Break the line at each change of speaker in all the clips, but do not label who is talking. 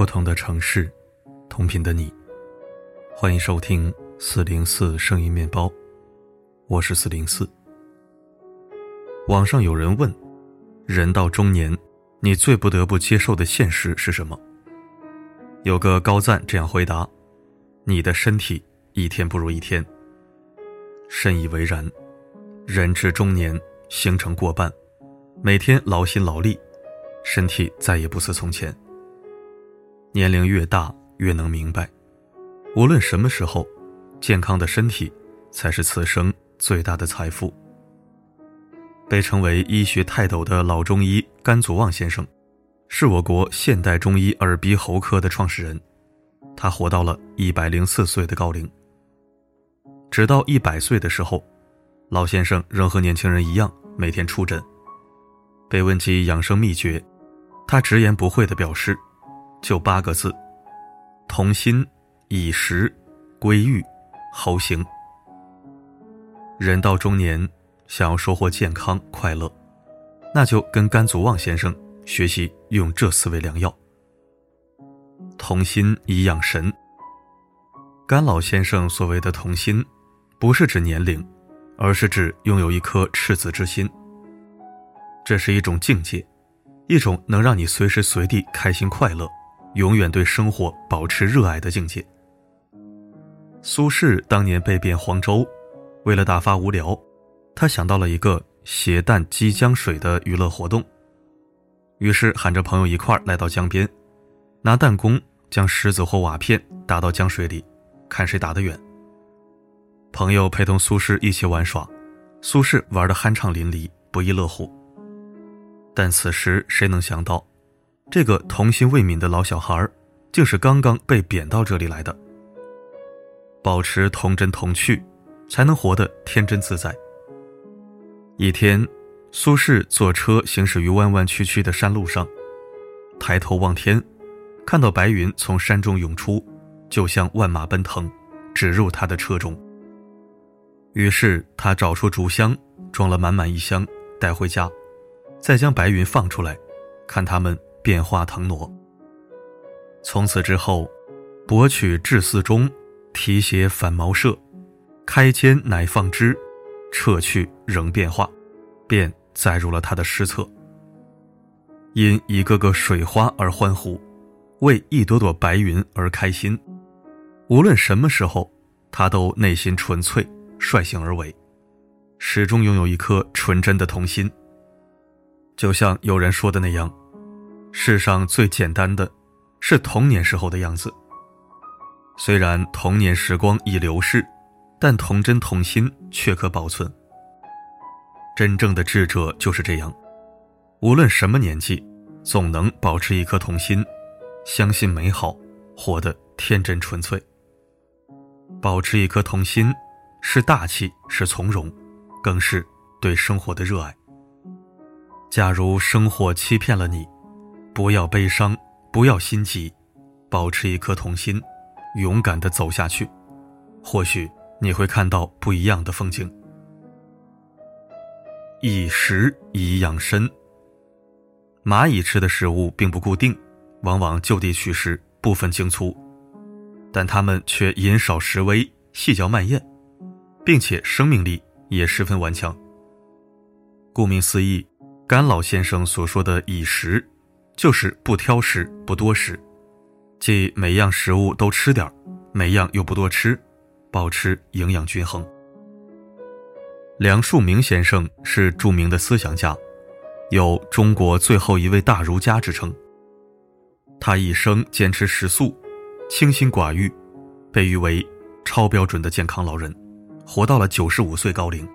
不同的城市，同频的你，欢迎收听四零四声音面包，我是四零四。网上有人问：人到中年，你最不得不接受的现实是什么？有个高赞这样回答：你的身体一天不如一天。深以为然，人至中年，行程过半，每天劳心劳力，身体再也不似从前。年龄越大，越能明白，无论什么时候，健康的身体才是此生最大的财富。被称为医学泰斗的老中医甘祖望先生，是我国现代中医耳鼻喉科的创始人。他活到了一百零四岁的高龄。直到一百岁的时候，老先生仍和年轻人一样每天出诊。被问及养生秘诀，他直言不讳地表示。就八个字：同心、以食、归欲、侯行。人到中年，想要收获健康快乐，那就跟甘祖望先生学习用这四味良药。同心以养神。甘老先生所谓的童心，不是指年龄，而是指拥有一颗赤子之心。这是一种境界，一种能让你随时随地开心快乐。永远对生活保持热爱的境界。苏轼当年被贬黄州，为了打发无聊，他想到了一个携弹击江水的娱乐活动，于是喊着朋友一块来到江边，拿弹弓将石子或瓦片打到江水里，看谁打得远。朋友陪同苏轼一起玩耍，苏轼玩得酣畅淋漓，不亦乐乎。但此时谁能想到？这个童心未泯的老小孩，竟是刚刚被贬到这里来的。保持童真童趣，才能活得天真自在。一天，苏轼坐车行驶于弯弯曲曲的山路上，抬头望天，看到白云从山中涌出，就像万马奔腾，直入他的车中。于是他找出竹箱，装了满满一箱，带回家，再将白云放出来，看他们。变化腾挪。从此之后，博取至寺中，提携反茅舍，开间乃放之，撤去仍变化，便载入了他的诗册。因一个个水花而欢呼，为一朵朵白云而开心。无论什么时候，他都内心纯粹，率性而为，始终拥有一颗纯真的童心。就像有人说的那样。世上最简单的，是童年时候的样子。虽然童年时光已流逝，但童真童心却可保存。真正的智者就是这样，无论什么年纪，总能保持一颗童心，相信美好，活得天真纯粹。保持一颗童心，是大气，是从容，更是对生活的热爱。假如生活欺骗了你，不要悲伤，不要心急，保持一颗童心，勇敢的走下去，或许你会看到不一样的风景。以食以养身。蚂蚁吃的食物并不固定，往往就地取食，不分精粗，但它们却饮少食微，细嚼慢咽，并且生命力也十分顽强。顾名思义，甘老先生所说的以食。就是不挑食，不多食，即每样食物都吃点每样又不多吃，保持营养均衡。梁漱溟先生是著名的思想家，有“中国最后一位大儒家”之称。他一生坚持食素，清心寡欲，被誉为超标准的健康老人，活到了九十五岁高龄。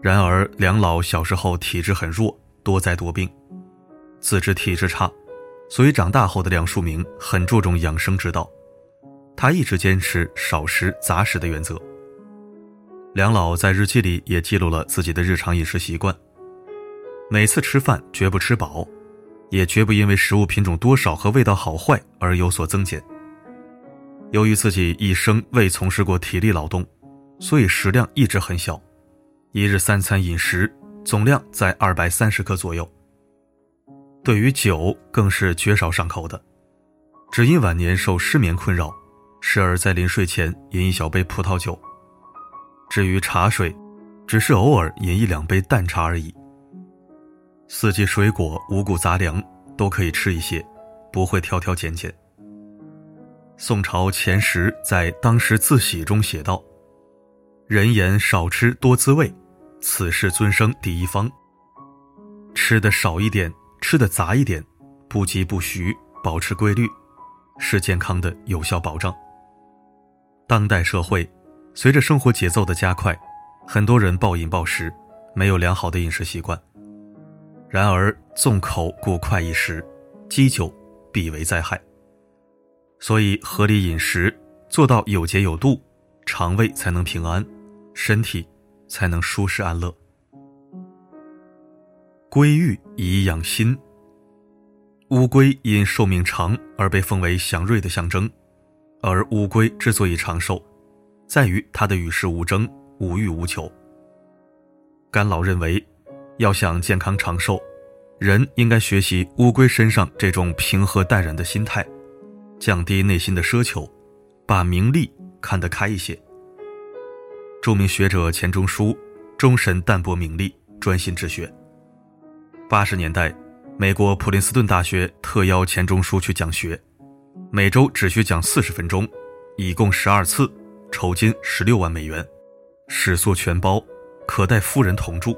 然而，梁老小时候体质很弱，多灾多病。自知体质差，所以长大后的梁漱溟很注重养生之道。他一直坚持少食杂食的原则。梁老在日记里也记录了自己的日常饮食习惯：每次吃饭绝不吃饱，也绝不因为食物品种多少和味道好坏而有所增减。由于自己一生未从事过体力劳动，所以食量一直很小，一日三餐饮食总量在二百三十克左右。对于酒更是绝少上口的，只因晚年受失眠困扰，时而在临睡前饮一小杯葡萄酒。至于茶水，只是偶尔饮一两杯淡茶而已。四季水果、五谷杂粮都可以吃一些，不会挑挑拣拣。宋朝钱时在《当时自喜》中写道：“人言少吃多滋味，此事尊生第一方。吃的少一点，吃的杂一点，不急不徐，保持规律，是健康的有效保障。”当代社会，随着生活节奏的加快，很多人暴饮暴食，没有良好的饮食习惯。然而，纵口过快一时，积久必为灾害。所以，合理饮食，做到有节有度，肠胃才能平安，身体才能舒适安乐。龟玉以养心。乌龟因寿命长而被奉为祥瑞的象征，而乌龟之所以长寿，在于它的与世无争、无欲无求。甘老认为，要想健康长寿，人应该学习乌龟身上这种平和淡然的心态。降低内心的奢求，把名利看得开一些。著名学者钱钟书终身淡泊名利，专心治学。八十年代，美国普林斯顿大学特邀钱钟书去讲学，每周只需讲四十分钟，一共十二次，酬金十六万美元，食宿全包，可带夫人同住。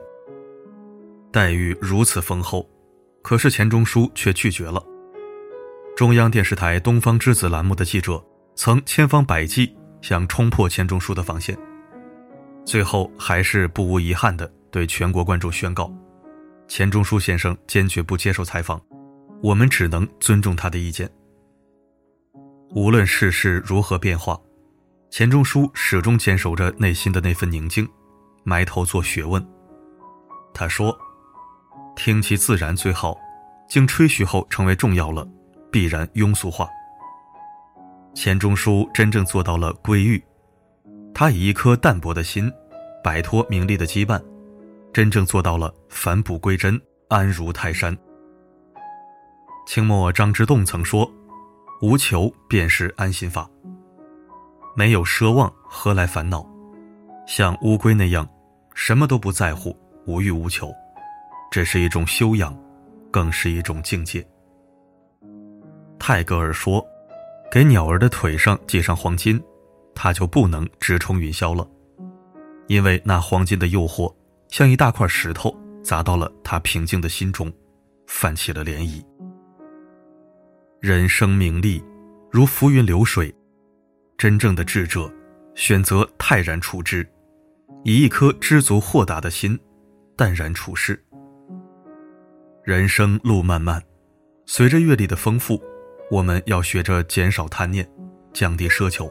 待遇如此丰厚，可是钱钟书却拒绝了。中央电视台《东方之子》栏目的记者曾千方百计想冲破钱钟书的防线，最后还是不无遗憾地对全国观众宣告：钱钟书先生坚决不接受采访，我们只能尊重他的意见。无论世事如何变化，钱钟书始终坚守着内心的那份宁静，埋头做学问。他说：“听其自然最好，经吹嘘后成为重要了。”必然庸俗化。钱钟书真正做到了归欲，他以一颗淡泊的心，摆脱名利的羁绊，真正做到了返璞归真，安如泰山。清末张之洞曾说：“无求便是安心法。”没有奢望，何来烦恼？像乌龟那样，什么都不在乎，无欲无求，这是一种修养，更是一种境界。泰戈尔说：“给鸟儿的腿上系上黄金，它就不能直冲云霄了，因为那黄金的诱惑像一大块石头砸到了他平静的心中，泛起了涟漪。人生名利如浮云流水，真正的智者选择泰然处之，以一颗知足豁达的心，淡然处事。人生路漫漫，随着阅历的丰富。”我们要学着减少贪念，降低奢求，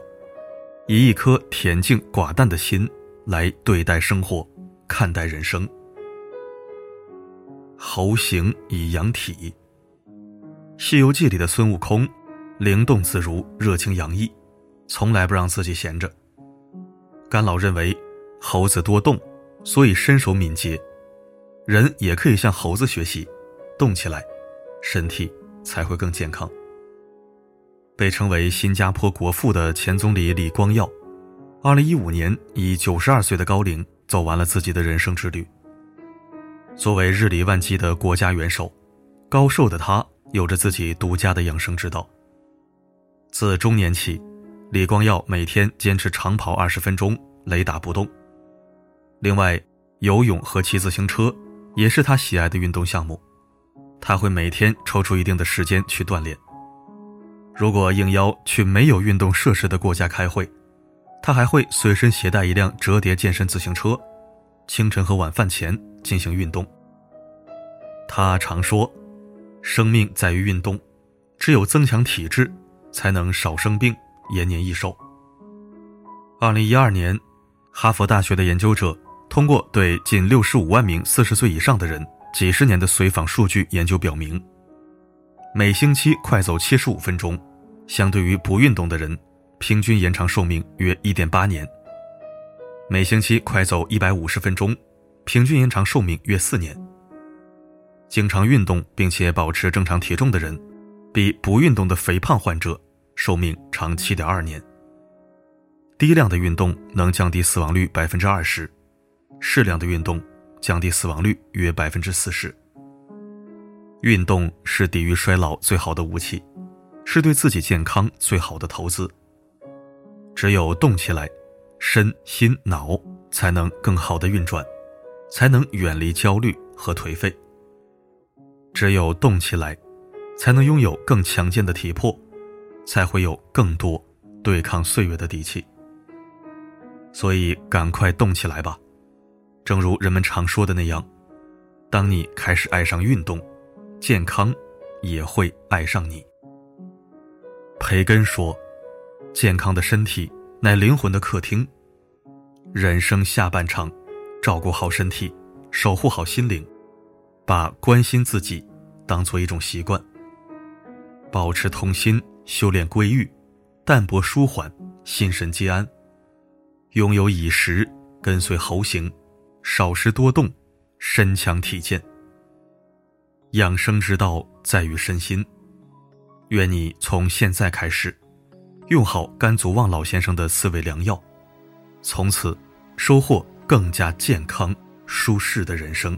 以一颗恬静寡淡的心来对待生活，看待人生。猴行以养体，《西游记》里的孙悟空，灵动自如，热情洋溢，从来不让自己闲着。甘老认为，猴子多动，所以身手敏捷，人也可以向猴子学习，动起来，身体才会更健康。被称为新加坡国父的前总理李光耀，二零一五年以九十二岁的高龄走完了自己的人生之旅。作为日理万机的国家元首，高寿的他有着自己独家的养生之道。自中年起，李光耀每天坚持长跑二十分钟，雷打不动。另外，游泳和骑自行车也是他喜爱的运动项目，他会每天抽出一定的时间去锻炼。如果应邀去没有运动设施的国家开会，他还会随身携带一辆折叠健身自行车，清晨和晚饭前进行运动。他常说：“生命在于运动，只有增强体质，才能少生病、延年益寿。”二零一二年，哈佛大学的研究者通过对近六十五万名四十岁以上的人几十年的随访数据研究表明。每星期快走七十五分钟，相对于不运动的人，平均延长寿命约一点八年。每星期快走一百五十分钟，平均延长寿命约四年。经常运动并且保持正常体重的人，比不运动的肥胖患者寿命长七点二年。低量的运动能降低死亡率百分之二十，适量的运动降低死亡率约百分之四十。运动是抵御衰老最好的武器，是对自己健康最好的投资。只有动起来，身心脑才能更好的运转，才能远离焦虑和颓废。只有动起来，才能拥有更强健的体魄，才会有更多对抗岁月的底气。所以，赶快动起来吧！正如人们常说的那样，当你开始爱上运动。健康也会爱上你。培根说：“健康的身体乃灵魂的客厅。人生下半场，照顾好身体，守护好心灵，把关心自己当做一种习惯。保持童心，修炼归欲，淡泊舒缓，心神皆安。拥有以食，跟随猴行，少食多动，身强体健。”养生之道在于身心，愿你从现在开始，用好甘祖旺老先生的四味良药，从此收获更加健康舒适的人生。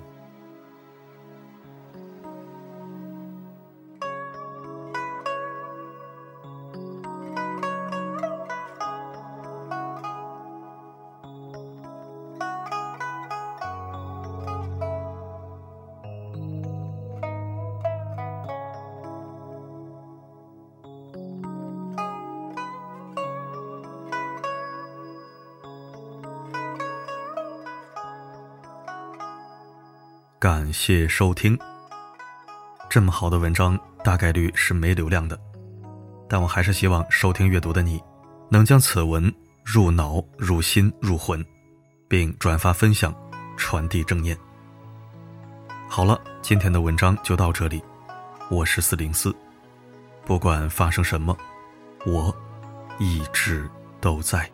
感谢收听。这么好的文章，大概率是没流量的，但我还是希望收听阅读的你，能将此文入脑、入心、入魂，并转发分享，传递正念。好了，今天的文章就到这里，我是四零四，不管发生什么，我一直都在。